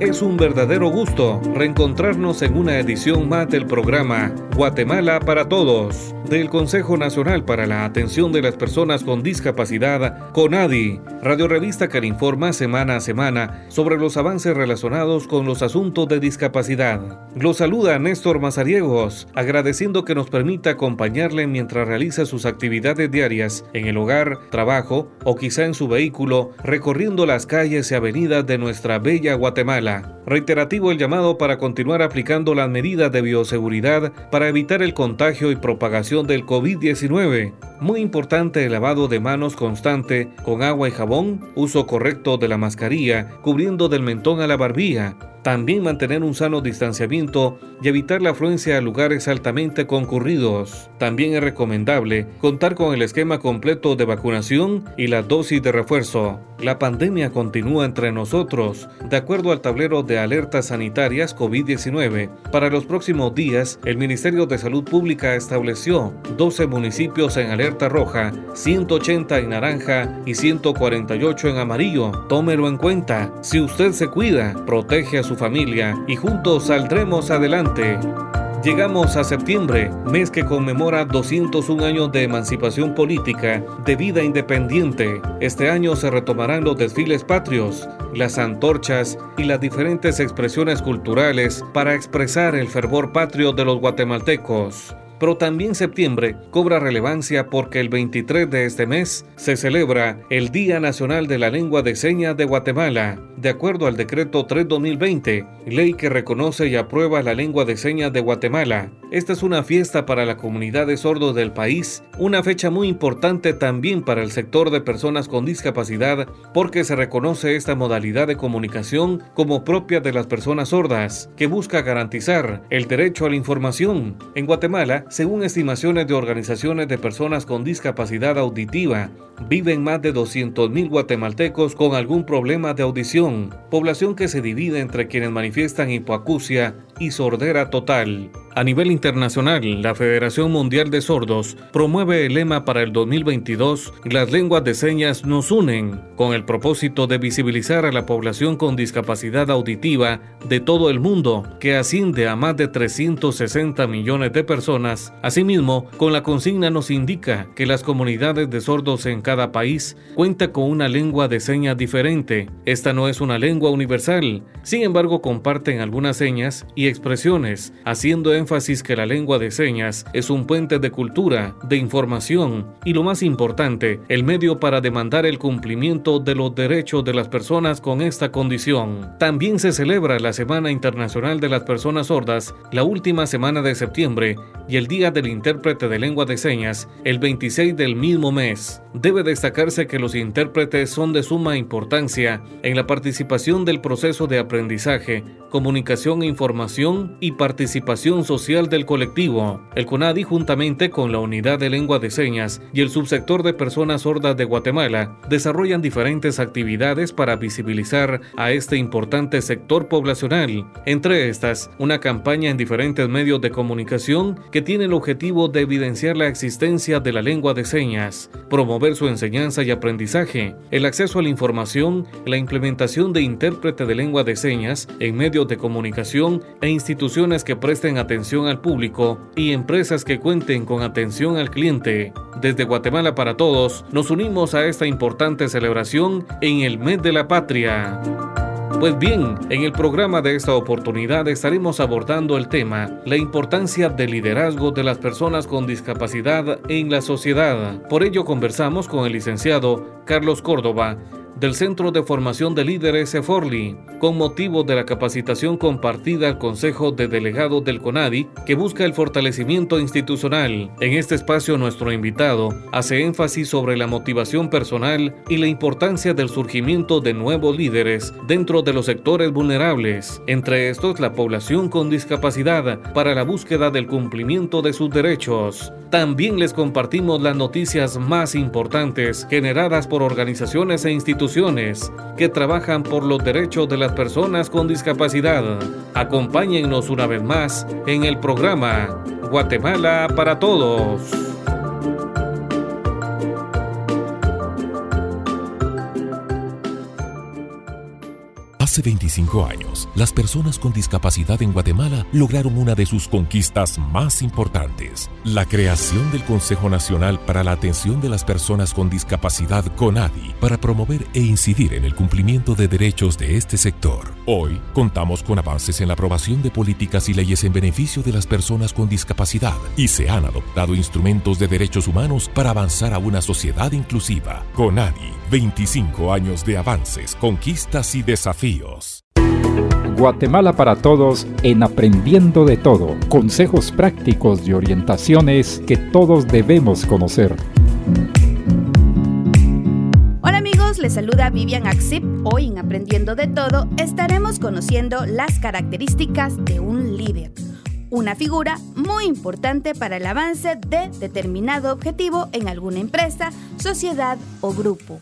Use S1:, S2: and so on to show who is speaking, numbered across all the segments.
S1: Es un verdadero gusto reencontrarnos en una edición más del programa Guatemala para Todos del Consejo Nacional para la Atención de las Personas con Discapacidad, CONADI, radio revista que le informa semana a semana sobre los avances relacionados con los asuntos de discapacidad. Lo saluda Néstor Mazariegos, agradeciendo que nos permita acompañarle mientras realiza sus actividades diarias en el hogar, trabajo o quizá en su vehículo, recorriendo las calles y avenidas de nuestra bella Guatemala. Reiterativo el llamado para continuar aplicando las medidas de bioseguridad para evitar el contagio y propagación del COVID-19. Muy importante el lavado de manos constante con agua y jabón, uso correcto de la mascarilla, cubriendo del mentón a la barbilla, también mantener un sano distanciamiento y evitar la afluencia a lugares altamente concurridos. También es recomendable contar con el esquema completo de vacunación y la dosis de refuerzo. La pandemia continúa entre nosotros. De acuerdo al tablero de alertas sanitarias COVID-19, para los próximos días, el Ministerio de Salud Pública estableció 12 municipios en alerta roja, 180 en naranja y 148 en amarillo. Tómelo en cuenta. Si usted se cuida, protege a su familia y juntos saldremos adelante. Llegamos a septiembre, mes que conmemora 201 años de emancipación política, de vida independiente. Este año se retomarán los desfiles patrios, las antorchas y las diferentes expresiones culturales para expresar el fervor patrio de los guatemaltecos. Pero también septiembre cobra relevancia porque el 23 de este mes se celebra el Día Nacional de la Lengua de Señas de Guatemala, de acuerdo al decreto 3-2020, ley que reconoce y aprueba la lengua de señas de Guatemala. Esta es una fiesta para la comunidad de sordos del país, una fecha muy importante también para el sector de personas con discapacidad porque se reconoce esta modalidad de comunicación como propia de las personas sordas, que busca garantizar el derecho a la información. En Guatemala, según estimaciones de organizaciones de personas con discapacidad auditiva, viven más de 200.000 guatemaltecos con algún problema de audición, población que se divide entre quienes manifiestan hipoacusia y sordera total. A nivel internacional, la Federación Mundial de Sordos promueve el lema para el 2022 Las lenguas de señas nos unen, con el propósito de visibilizar a la población con discapacidad auditiva de todo el mundo, que asciende a más de 360 millones de personas. Asimismo, con la consigna nos indica que las comunidades de sordos en cada país cuentan con una lengua de señas diferente. Esta no es una lengua universal, sin embargo comparten algunas señas y expresiones, haciendo énfasis énfasis que la lengua de señas es un puente de cultura, de información y lo más importante, el medio para demandar el cumplimiento de los derechos de las personas con esta condición. También se celebra la Semana Internacional de las Personas Sordas la última semana de septiembre y el Día del Intérprete de Lengua de Señas el 26 del mismo mes. Debe destacarse que los intérpretes son de suma importancia en la participación del proceso de aprendizaje, comunicación e información y participación social del colectivo. El CONADI, juntamente con la Unidad de Lengua de Señas y el Subsector de Personas Sordas de Guatemala, desarrollan diferentes actividades para visibilizar a este importante sector poblacional. Entre estas, una campaña en diferentes medios de comunicación que tiene el objetivo de evidenciar la existencia de la lengua de señas, promover su enseñanza y aprendizaje, el acceso a la información, la implementación de intérprete de lengua de señas en medios de comunicación e instituciones que presten atención al público y empresas que cuenten con atención al cliente. Desde Guatemala para Todos, nos unimos a esta importante celebración en el mes de la patria. Pues bien, en el programa de esta oportunidad estaremos abordando el tema, la importancia del liderazgo de las personas con discapacidad en la sociedad. Por ello conversamos con el licenciado Carlos Córdoba, del Centro de Formación de Líderes EFORLI, con motivo de la capacitación compartida al Consejo de Delegados del CONADI, que busca el fortalecimiento institucional. En este espacio, nuestro invitado hace énfasis sobre la motivación personal y la importancia del surgimiento de nuevos líderes dentro de los sectores vulnerables, entre estos la población con discapacidad, para la búsqueda del cumplimiento de sus derechos. También les compartimos las noticias más importantes generadas por organizaciones e instituciones que trabajan por los derechos de las personas con discapacidad. Acompáñennos una vez más en el programa Guatemala para Todos.
S2: Hace 25 años, las personas con discapacidad en Guatemala lograron una de sus conquistas más importantes, la creación del Consejo Nacional para la Atención de las Personas con Discapacidad CONADI, para promover e incidir en el cumplimiento de derechos de este sector. Hoy contamos con avances en la aprobación de políticas y leyes en beneficio de las personas con discapacidad y se han adoptado instrumentos de derechos humanos para avanzar a una sociedad inclusiva. CONADI, 25 años de avances, conquistas y desafíos.
S3: Guatemala para Todos en Aprendiendo de Todo. Consejos prácticos y orientaciones que todos debemos conocer.
S4: Hola amigos, les saluda Vivian Axip. Hoy en Aprendiendo de Todo estaremos conociendo las características de un líder. Una figura muy importante para el avance de determinado objetivo en alguna empresa, sociedad o grupo.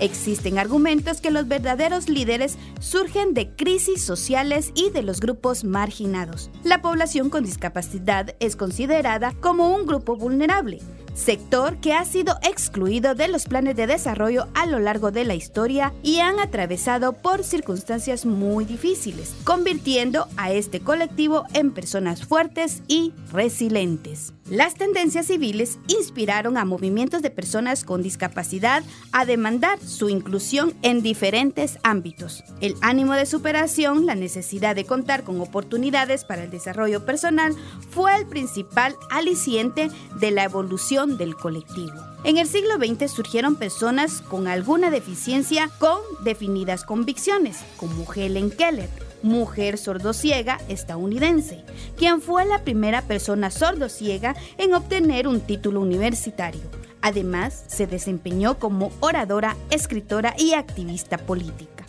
S4: Existen argumentos que los verdaderos líderes surgen de crisis sociales y de los grupos marginados. La población con discapacidad es considerada como un grupo vulnerable sector que ha sido excluido de los planes de desarrollo a lo largo de la historia y han atravesado por circunstancias muy difíciles, convirtiendo a este colectivo en personas fuertes y resilientes. Las tendencias civiles inspiraron a movimientos de personas con discapacidad a demandar su inclusión en diferentes ámbitos. El ánimo de superación, la necesidad de contar con oportunidades para el desarrollo personal fue el principal aliciente de la evolución del colectivo. En el siglo XX surgieron personas con alguna deficiencia con definidas convicciones, como Helen Keller, mujer sordociega estadounidense, quien fue la primera persona sordociega en obtener un título universitario. Además, se desempeñó como oradora, escritora y activista política.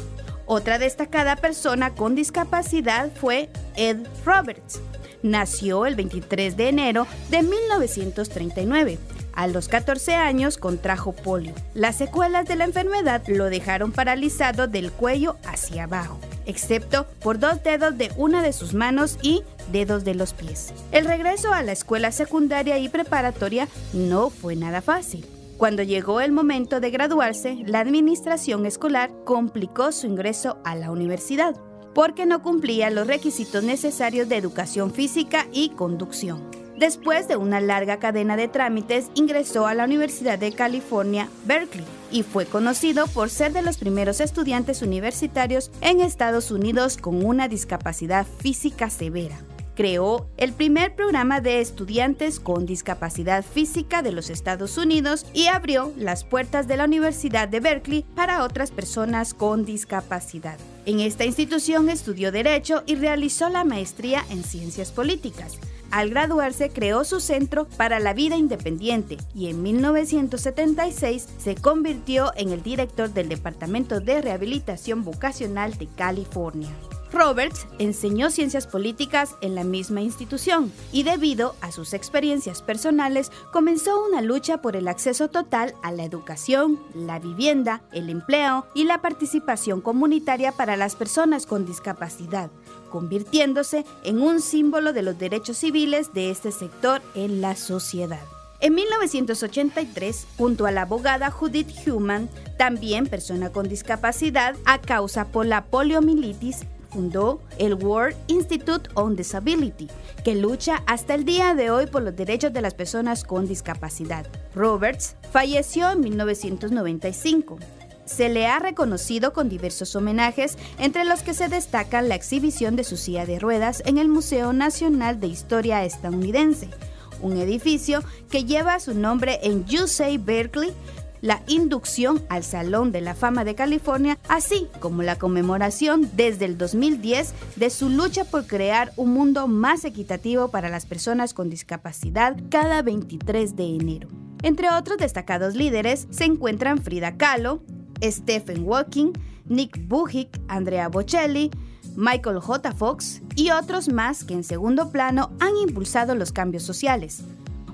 S4: Otra destacada persona con discapacidad fue Ed Roberts. Nació el 23 de enero de 1939 a los 14 años contrajo polio. Las secuelas de la enfermedad lo dejaron paralizado del cuello hacia abajo, excepto por dos dedos de una de sus manos y dedos de los pies. El regreso a la escuela secundaria y preparatoria no fue nada fácil. Cuando llegó el momento de graduarse, la administración escolar complicó su ingreso a la universidad porque no cumplía los requisitos necesarios de educación física y conducción. Después de una larga cadena de trámites, ingresó a la Universidad de California, Berkeley, y fue conocido por ser de los primeros estudiantes universitarios en Estados Unidos con una discapacidad física severa. Creó el primer programa de estudiantes con discapacidad física de los Estados Unidos y abrió las puertas de la Universidad de Berkeley para otras personas con discapacidad. En esta institución estudió Derecho y realizó la maestría en Ciencias Políticas. Al graduarse creó su Centro para la Vida Independiente y en 1976 se convirtió en el director del Departamento de Rehabilitación Vocacional de California. Roberts enseñó ciencias políticas en la misma institución y debido a sus experiencias personales comenzó una lucha por el acceso total a la educación, la vivienda, el empleo y la participación comunitaria para las personas con discapacidad convirtiéndose en un símbolo de los derechos civiles de este sector en la sociedad. En 1983, junto a la abogada Judith Human, también persona con discapacidad a causa por la poliomielitis, fundó el World Institute on Disability, que lucha hasta el día de hoy por los derechos de las personas con discapacidad. Roberts falleció en 1995 se le ha reconocido con diversos homenajes, entre los que se destacan la exhibición de su silla de ruedas en el Museo Nacional de Historia Estadounidense, un edificio que lleva su nombre en UC Berkeley, la inducción al Salón de la Fama de California, así como la conmemoración desde el 2010 de su lucha por crear un mundo más equitativo para las personas con discapacidad cada 23 de enero. Entre otros destacados líderes se encuentran Frida Kahlo, Stephen Walking, Nick Bujic, Andrea Bocelli, Michael J. Fox y otros más que en segundo plano han impulsado los cambios sociales.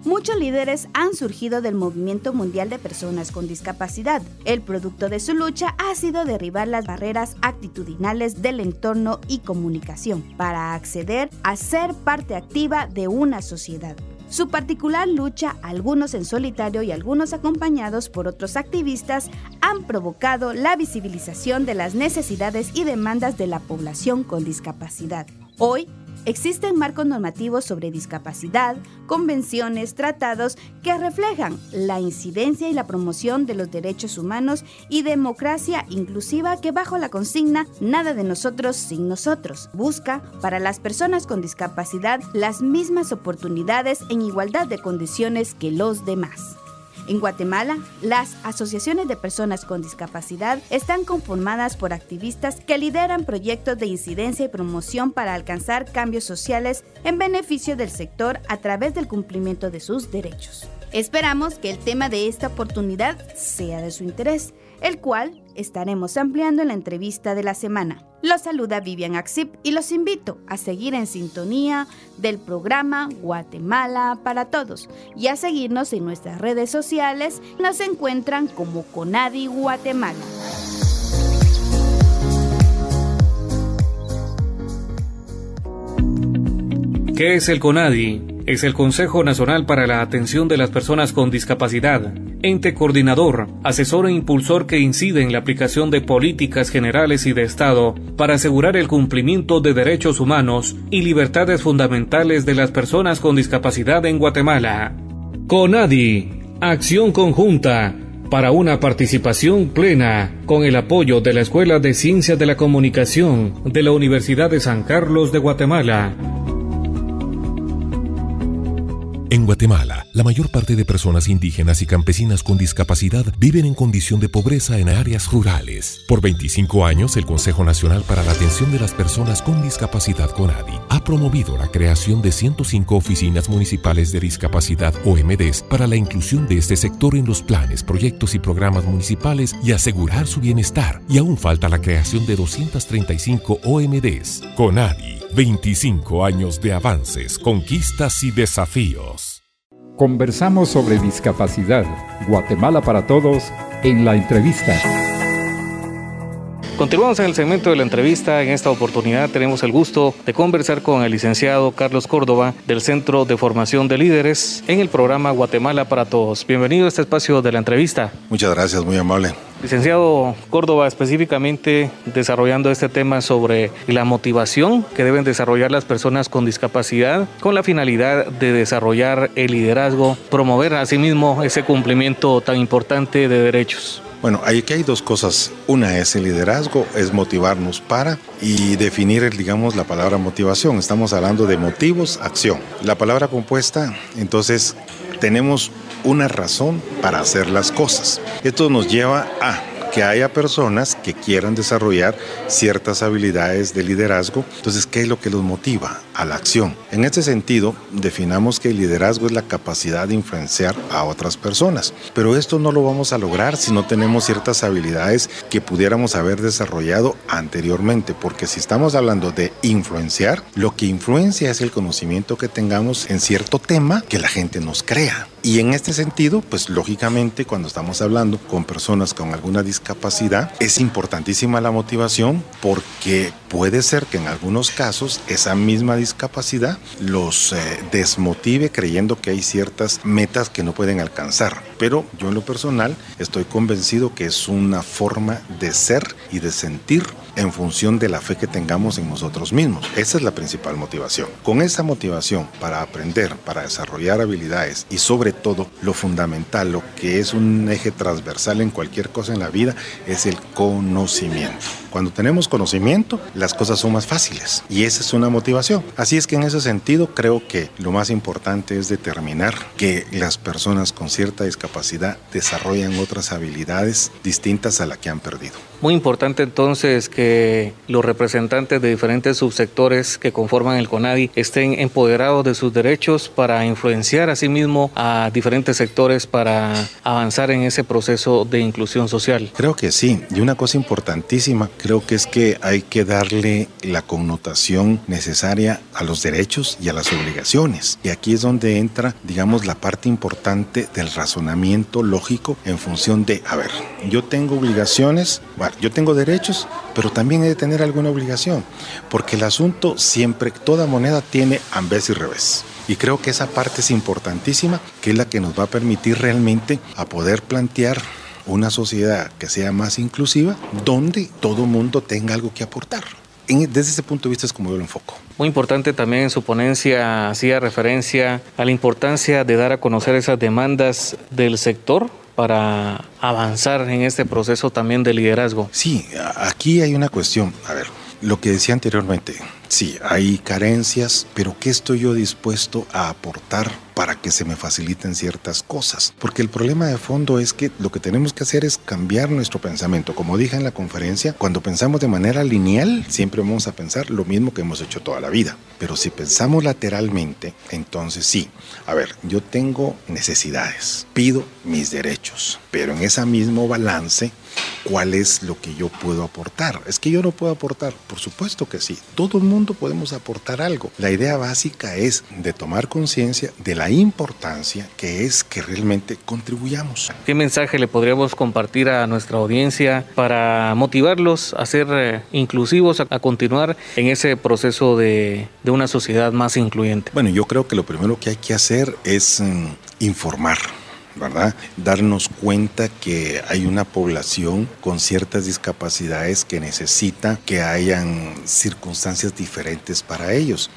S4: Muchos líderes han surgido del movimiento mundial de personas con discapacidad. El producto de su lucha ha sido derribar las barreras actitudinales del entorno y comunicación para acceder a ser parte activa de una sociedad. Su particular lucha, algunos en solitario y algunos acompañados por otros activistas, han provocado la visibilización de las necesidades y demandas de la población con discapacidad. Hoy, Existen marcos normativos sobre discapacidad, convenciones, tratados que reflejan la incidencia y la promoción de los derechos humanos y democracia inclusiva que bajo la consigna Nada de nosotros sin nosotros busca para las personas con discapacidad las mismas oportunidades en igualdad de condiciones que los demás. En Guatemala, las asociaciones de personas con discapacidad están conformadas por activistas que lideran proyectos de incidencia y promoción para alcanzar cambios sociales en beneficio del sector a través del cumplimiento de sus derechos. Esperamos que el tema de esta oportunidad sea de su interés, el cual estaremos ampliando en la entrevista de la semana. Los saluda Vivian Axip y los invito a seguir en sintonía del programa Guatemala para Todos y a seguirnos en nuestras redes sociales. Nos encuentran como Conadi Guatemala.
S1: ¿Qué es el CONADI? es el Consejo Nacional para la Atención de las Personas con Discapacidad, ente coordinador, asesor e impulsor que incide en la aplicación de políticas generales y de Estado para asegurar el cumplimiento de derechos humanos y libertades fundamentales de las personas con discapacidad en Guatemala. CONADI, acción conjunta para una participación plena con el apoyo de la Escuela de Ciencias de la Comunicación de la Universidad de San Carlos de Guatemala.
S2: En Guatemala, la mayor parte de personas indígenas y campesinas con discapacidad viven en condición de pobreza en áreas rurales. Por 25 años, el Consejo Nacional para la Atención de las Personas con Discapacidad CONADI ha promovido la creación de 105 oficinas municipales de discapacidad OMDs para la inclusión de este sector en los planes, proyectos y programas municipales y asegurar su bienestar. Y aún falta la creación de 235 OMDs. CONADI 25 años de avances, conquistas y desafíos.
S3: Conversamos sobre discapacidad. Guatemala para todos en la entrevista.
S1: Continuamos en el segmento de la entrevista. En esta oportunidad tenemos el gusto de conversar con el licenciado Carlos Córdoba del Centro de Formación de Líderes en el programa Guatemala para Todos. Bienvenido a este espacio de la entrevista.
S5: Muchas gracias, muy amable.
S1: Licenciado Córdoba, específicamente desarrollando este tema sobre la motivación que deben desarrollar las personas con discapacidad con la finalidad de desarrollar el liderazgo, promover asimismo ese cumplimiento tan importante de derechos.
S5: Bueno, aquí hay dos cosas. Una es el liderazgo, es motivarnos para y definir, digamos, la palabra motivación. Estamos hablando de motivos, acción. La palabra compuesta, entonces, tenemos una razón para hacer las cosas. Esto nos lleva a que haya personas que quieran desarrollar ciertas habilidades de liderazgo. Entonces, ¿qué es lo que los motiva a la acción? En este sentido, definamos que el liderazgo es la capacidad de influenciar a otras personas. Pero esto no lo vamos a lograr si no tenemos ciertas habilidades que pudiéramos haber desarrollado anteriormente. Porque si estamos hablando de influenciar, lo que influencia es el conocimiento que tengamos en cierto tema que la gente nos crea. Y en este sentido, pues lógicamente cuando estamos hablando con personas con alguna discapacidad, es importantísima la motivación porque puede ser que en algunos casos esa misma discapacidad los eh, desmotive creyendo que hay ciertas metas que no pueden alcanzar. Pero yo en lo personal estoy convencido que es una forma de ser y de sentir en función de la fe que tengamos en nosotros mismos. Esa es la principal motivación. Con esa motivación para aprender, para desarrollar habilidades y sobre todo lo fundamental, lo que es un eje transversal en cualquier cosa en la vida, es el conocimiento. Cuando tenemos conocimiento, las cosas son más fáciles y esa es una motivación. Así es que en ese sentido creo que lo más importante es determinar que las personas con cierta discapacidad desarrollan otras habilidades distintas a la que han perdido.
S6: Muy importante entonces que los representantes de diferentes subsectores que conforman el CONADI estén empoderados de sus derechos para influenciar a sí a diferentes sectores para avanzar en ese proceso de inclusión social.
S5: Creo que sí, y una cosa importantísima creo que es que hay que darle la connotación necesaria a los derechos y a las obligaciones. Y aquí es donde entra, digamos, la parte importante del razonamiento lógico en función de, a ver, yo tengo obligaciones, yo tengo derechos, pero también he de tener alguna obligación, porque el asunto siempre, toda moneda tiene ambés y revés. Y creo que esa parte es importantísima, que es la que nos va a permitir realmente a poder plantear una sociedad que sea más inclusiva, donde todo mundo tenga algo que aportar. desde ese punto de vista es como yo lo enfoco.
S6: Muy importante también en su ponencia hacía referencia a la importancia de dar a conocer esas demandas del sector para avanzar en este proceso también de liderazgo.
S5: Sí, aquí hay una cuestión. A ver, lo que decía anteriormente, sí, hay carencias, pero ¿qué estoy yo dispuesto a aportar para que se me faciliten ciertas cosas. Porque el problema de fondo es que lo que tenemos que hacer es cambiar nuestro pensamiento. Como dije en la conferencia, cuando pensamos de manera lineal, siempre vamos a pensar lo mismo que hemos hecho toda la vida. Pero si pensamos lateralmente, entonces sí. A ver, yo tengo necesidades, pido mis derechos, pero en ese mismo balance, ¿cuál es lo que yo puedo aportar? Es que yo no puedo aportar, por supuesto que sí. Todo el mundo podemos aportar algo. La idea básica es de tomar conciencia de la importancia que es que realmente contribuyamos.
S6: ¿Qué mensaje le podríamos compartir a nuestra audiencia para motivarlos a ser eh, inclusivos, a, continuar en ese proceso de, de, una sociedad más incluyente?
S5: Bueno, yo creo que lo primero que hay que hacer es mm, informar. ¿Verdad? Darnos cuenta que hay una población con ciertas discapacidades que necesita que hayan circunstancias diferentes para ellos.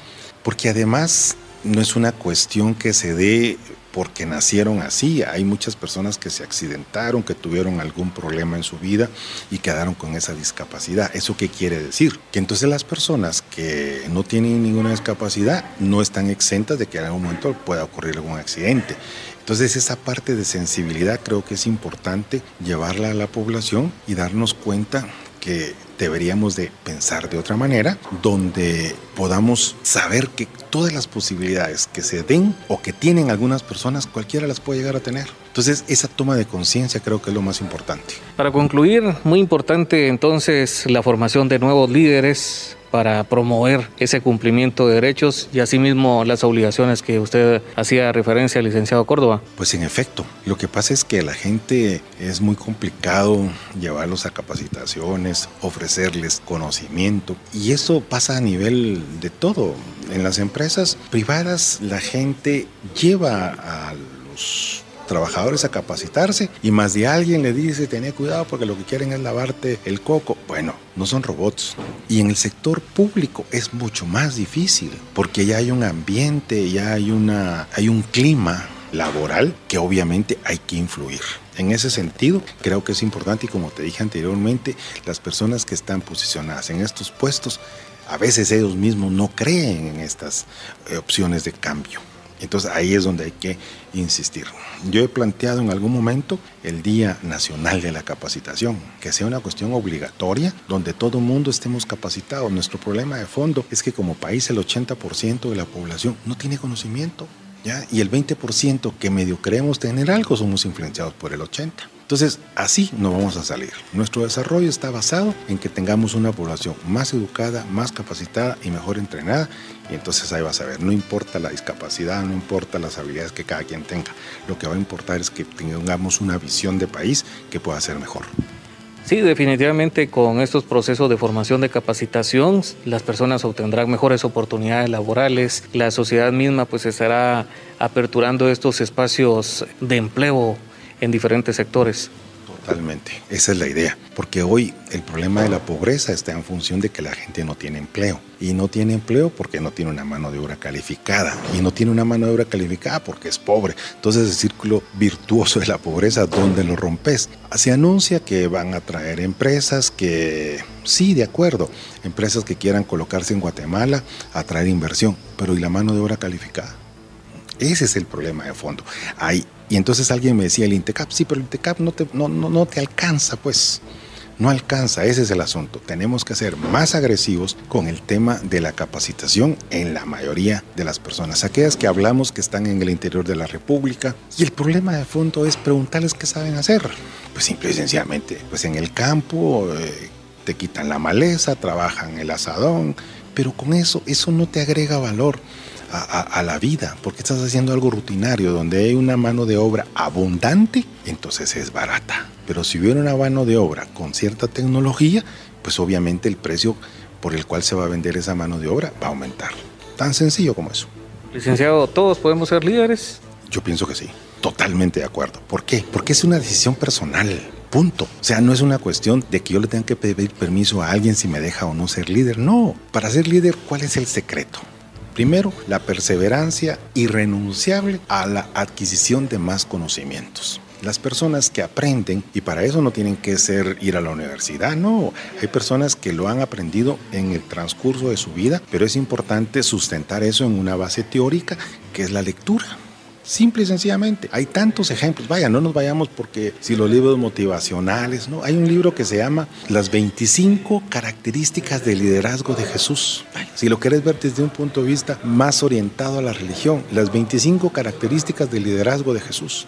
S5: Porque además no es una cuestión que se dé porque nacieron así. Hay muchas personas que se accidentaron, que tuvieron algún problema en su vida y quedaron con esa discapacidad. ¿Eso qué quiere decir? Que entonces las personas que no tienen ninguna discapacidad no están exentas de que en algún momento pueda ocurrir algún accidente. Entonces esa parte de sensibilidad creo que es importante llevarla a la población y darnos cuenta que deberíamos de pensar de otra manera, donde podamos saber que todas las posibilidades que se den o que tienen algunas personas, cualquiera las puede llegar a tener. Entonces, esa toma de conciencia creo que es lo más importante.
S6: Para concluir, muy importante entonces la formación de nuevos líderes, para promover ese cumplimiento de derechos y asimismo las obligaciones que usted hacía referencia, licenciado Córdoba?
S5: Pues en efecto, lo que pasa es que la gente es muy complicado llevarlos a capacitaciones, ofrecerles conocimiento y eso pasa a nivel de todo. En las empresas privadas la gente lleva a los trabajadores a capacitarse y más de alguien le dice, tenía cuidado porque lo que quieren es lavarte el coco. Bueno, no son robots. Y en el sector público es mucho más difícil porque ya hay un ambiente, ya hay, una, hay un clima laboral que obviamente hay que influir. En ese sentido, creo que es importante y como te dije anteriormente, las personas que están posicionadas en estos puestos, a veces ellos mismos no creen en estas eh, opciones de cambio. Entonces ahí es donde hay que insistir. Yo he planteado en algún momento el Día Nacional de la Capacitación, que sea una cuestión obligatoria donde todo el mundo estemos capacitados. Nuestro problema de fondo es que como país el 80% de la población no tiene conocimiento. ¿ya? Y el 20% que medio creemos tener algo somos influenciados por el 80%. Entonces, así no vamos a salir. Nuestro desarrollo está basado en que tengamos una población más educada, más capacitada y mejor entrenada. Y entonces ahí vas a ver, no importa la discapacidad, no importa las habilidades que cada quien tenga. Lo que va a importar es que tengamos una visión de país que pueda ser mejor.
S6: Sí, definitivamente con estos procesos de formación de capacitación, las personas obtendrán mejores oportunidades laborales, la sociedad misma pues estará aperturando estos espacios de empleo en diferentes sectores.
S5: Totalmente, esa es la idea, porque hoy el problema de la pobreza está en función de que la gente no tiene empleo y no tiene empleo porque no tiene una mano de obra calificada y no tiene una mano de obra calificada porque es pobre. Entonces el círculo virtuoso de la pobreza, ¿dónde lo rompes? Se anuncia que van a traer empresas que, sí, de acuerdo, empresas que quieran colocarse en Guatemala a traer inversión, pero ¿y la mano de obra calificada? Ese es el problema de fondo. Hay, y entonces alguien me decía, el INTECAP, sí, pero el INTECAP no te, no, no, no te alcanza, pues no alcanza, ese es el asunto. Tenemos que ser más agresivos con el tema de la capacitación en la mayoría de las personas, aquellas que hablamos que están en el interior de la República. Y el problema de fondo es preguntarles qué saben hacer. Pues simple y sencillamente, pues en el campo eh, te quitan la maleza, trabajan el asadón, pero con eso, eso no te agrega valor. A, a, la vida, porque estás haciendo algo rutinario, donde hay una mano de obra abundante, entonces es barata. Pero si hubiera una mano de obra con cierta tecnología, pues obviamente el precio por el cual se va a vender esa mano de obra va a aumentar. Tan sencillo como eso.
S6: Licenciado, ¿todos podemos ser líderes?
S5: Yo pienso que sí, totalmente de acuerdo. ¿Por qué? Porque es una decisión personal. Punto. O sea, no es una cuestión de que yo le tenga que pedir permiso a alguien si me deja o no ser líder. No. Para ser líder, ¿cuál es el secreto? Primero, la perseverancia irrenunciable a la adquisición de más conocimientos las personas que aprenden, y para eso no tienen que ser ir a la universidad, no, hay personas que lo han aprendido en el transcurso de su vida, pero es importante sustentar eso en una base teórica que es la lectura. Simple y sencillamente. Hay tantos ejemplos. Vaya, no nos vayamos porque si los libros motivacionales, ¿no? Hay un libro que se llama Las 25 características del liderazgo de Jesús. Si lo quieres ver desde un punto de vista más orientado a la religión, las 25 características del liderazgo de Jesús.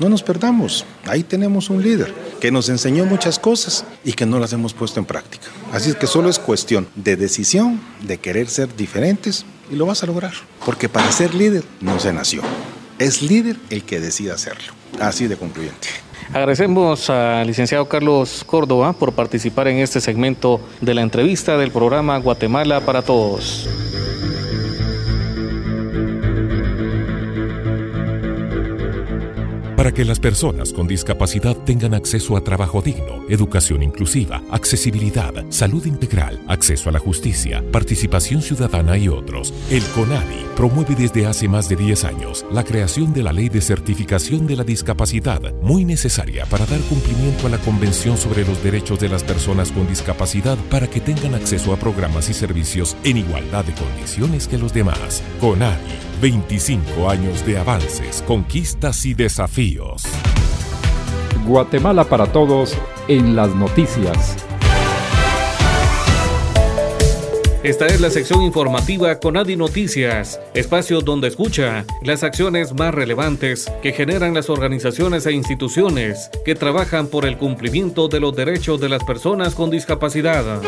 S5: No nos perdamos, ahí tenemos un líder que nos enseñó muchas cosas y que no las hemos puesto en práctica. Así es que solo es cuestión de decisión, de querer ser diferentes y lo vas a lograr. Porque para ser líder no se nació, es líder el que decide hacerlo. Así de concluyente.
S6: Agradecemos al licenciado Carlos Córdoba por participar en este segmento de la entrevista del programa Guatemala para Todos.
S2: Para que las personas con discapacidad tengan acceso a trabajo digno, educación inclusiva, accesibilidad, salud integral, acceso a la justicia, participación ciudadana y otros. El CONADI promueve desde hace más de 10 años la creación de la Ley de Certificación de la Discapacidad, muy necesaria para dar cumplimiento a la Convención sobre los Derechos de las Personas con Discapacidad para que tengan acceso a programas y servicios en igualdad de condiciones que los demás. CONADI 25 años de avances, conquistas y desafíos.
S3: Guatemala para todos en las noticias.
S1: Esta es la sección informativa con Adi Noticias, espacio donde escucha las acciones más relevantes que generan las organizaciones e instituciones que trabajan por el cumplimiento de los derechos de las personas con discapacidad.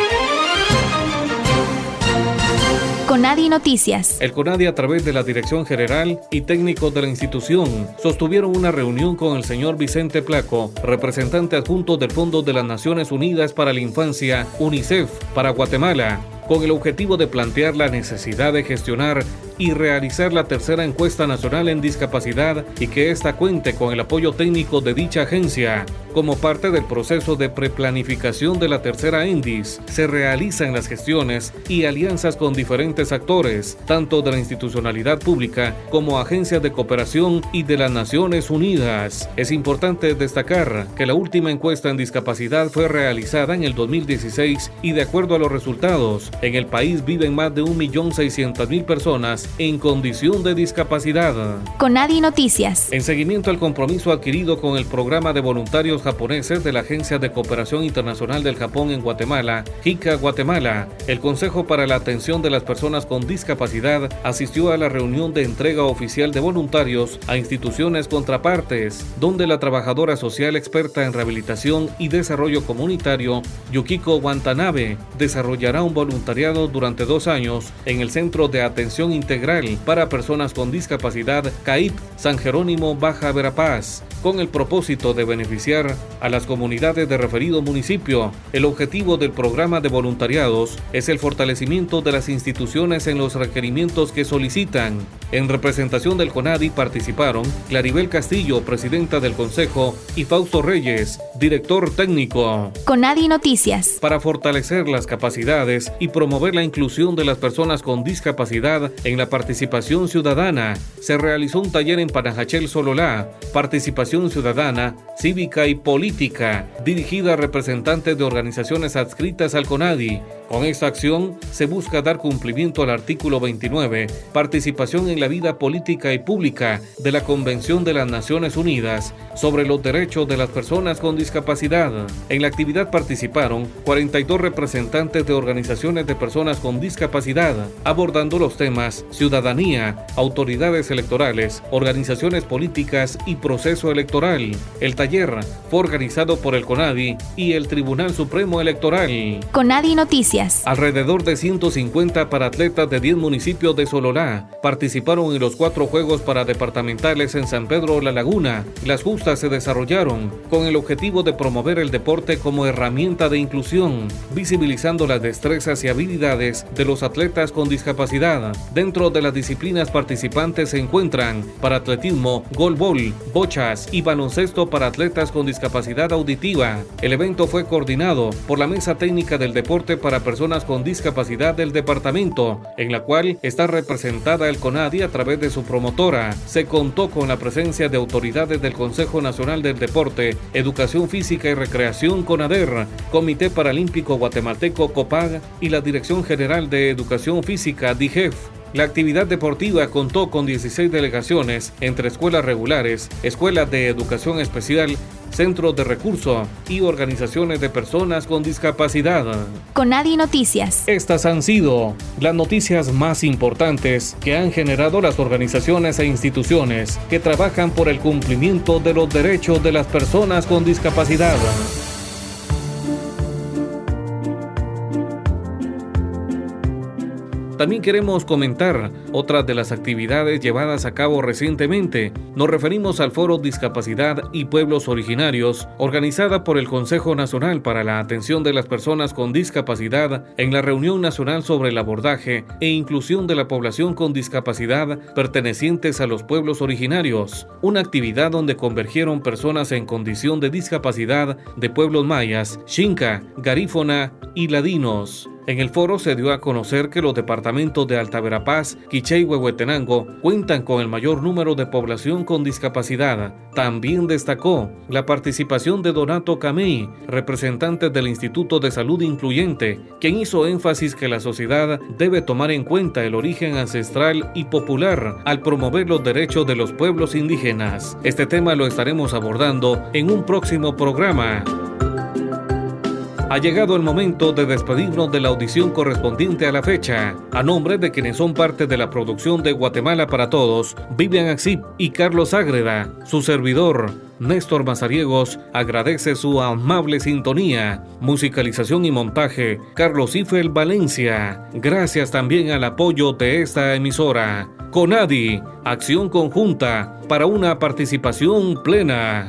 S4: Noticias.
S1: El Conadi a través de la Dirección General y técnicos de la institución sostuvieron una reunión con el señor Vicente Placo, representante adjunto del Fondo de las Naciones Unidas para la Infancia, UNICEF, para Guatemala, con el objetivo de plantear la necesidad de gestionar y realizar la tercera encuesta nacional en discapacidad y que ésta cuente con el apoyo técnico de dicha agencia. Como parte del proceso de preplanificación de la tercera ENDIS, se realizan las gestiones y alianzas con diferentes actores, tanto de la institucionalidad pública como agencias de cooperación y de las Naciones Unidas. Es importante destacar que la última encuesta en discapacidad fue realizada en el 2016 y de acuerdo a los resultados, en el país viven más de 1.600.000 personas en condición de discapacidad.
S4: Conadi Noticias.
S1: En seguimiento al compromiso adquirido con el programa de voluntarios japoneses de la Agencia de Cooperación Internacional del Japón en Guatemala, JICA Guatemala, el Consejo para la Atención de las Personas con Discapacidad asistió a la reunión de entrega oficial de voluntarios a instituciones contrapartes, donde la trabajadora social experta en rehabilitación y desarrollo comunitario, Yukiko Watanabe, desarrollará un voluntariado durante dos años en el Centro de Atención Integral para Personas con Discapacidad CAIP San Jerónimo Baja Verapaz, con el propósito de beneficiar a las comunidades de referido municipio. El objetivo del programa de voluntariados es el fortalecimiento de las instituciones en los requerimientos que solicitan. En representación del CONADI participaron Claribel Castillo, presidenta del Consejo, y Fausto Reyes, director técnico.
S4: Conadi Noticias.
S1: Para fortalecer las capacidades y promover la inclusión de las personas con discapacidad en la participación ciudadana, se realizó un taller en Panajachel Sololá, Participación Ciudadana, Cívica y Política, dirigida a representantes de organizaciones adscritas al CONADI. Con esta acción se busca dar cumplimiento al artículo 29, participación en la vida política y pública de la Convención de las Naciones Unidas sobre los derechos de las personas con discapacidad. En la actividad participaron 42 representantes de organizaciones de personas con discapacidad, abordando los temas ciudadanía, autoridades electorales, organizaciones políticas y proceso electoral. El taller fue organizado por el CONADI y el Tribunal Supremo Electoral.
S4: CONADI Noticias.
S1: Alrededor de 150 para atletas de 10 municipios de Sololá participaron en los cuatro Juegos para Departamentales en San Pedro La Laguna. Las justas se desarrollaron con el objetivo de promover el deporte como herramienta de inclusión, visibilizando las destrezas y habilidades de los atletas con discapacidad. Dentro de las disciplinas participantes se encuentran para atletismo, golbol, bochas y baloncesto para atletas con discapacidad auditiva. El evento fue coordinado por la Mesa Técnica del Deporte para Personas con Discapacidad del departamento, en la cual está representada el CONADI a través de su promotora. Se contó con la presencia de autoridades del Consejo Nacional del Deporte, Educación Física y Recreación CONADER, Comité Paralímpico Guatemalteco COPAG y la Dirección General de Educación Física DIGEF. La actividad deportiva contó con 16 delegaciones entre escuelas regulares, escuelas de educación especial, centros de recursos y organizaciones de personas con discapacidad.
S4: Conadi Noticias.
S1: Estas han sido las noticias más importantes que han generado las organizaciones e instituciones que trabajan por el cumplimiento de los derechos de las personas con discapacidad. También queremos comentar otras de las actividades llevadas a cabo recientemente. Nos referimos al Foro Discapacidad y Pueblos Originarios, organizada por el Consejo Nacional para la Atención de las Personas con Discapacidad en la Reunión Nacional sobre el Abordaje e Inclusión de la Población con Discapacidad pertenecientes a los pueblos originarios, una actividad donde convergieron personas en condición de discapacidad de pueblos mayas, xinca, garífona y ladinos. En el foro se dio a conocer que los departamentos de Alta Verapaz, Quiché y Huehuetenango cuentan con el mayor número de población con discapacidad. También destacó la participación de Donato Camey, representante del Instituto de Salud Incluyente, quien hizo énfasis que la sociedad debe tomar en cuenta el origen ancestral y popular al promover los derechos de los pueblos indígenas. Este tema lo estaremos abordando en un próximo programa. Ha llegado el momento de despedirnos de la audición correspondiente a la fecha. A nombre de quienes son parte de la producción de Guatemala para Todos, Vivian Axip y Carlos Ágreda, su servidor, Néstor Mazariegos, agradece su amable sintonía, musicalización y montaje, Carlos Ifel Valencia. Gracias también al apoyo de esta emisora. Conadi, acción conjunta para una participación plena.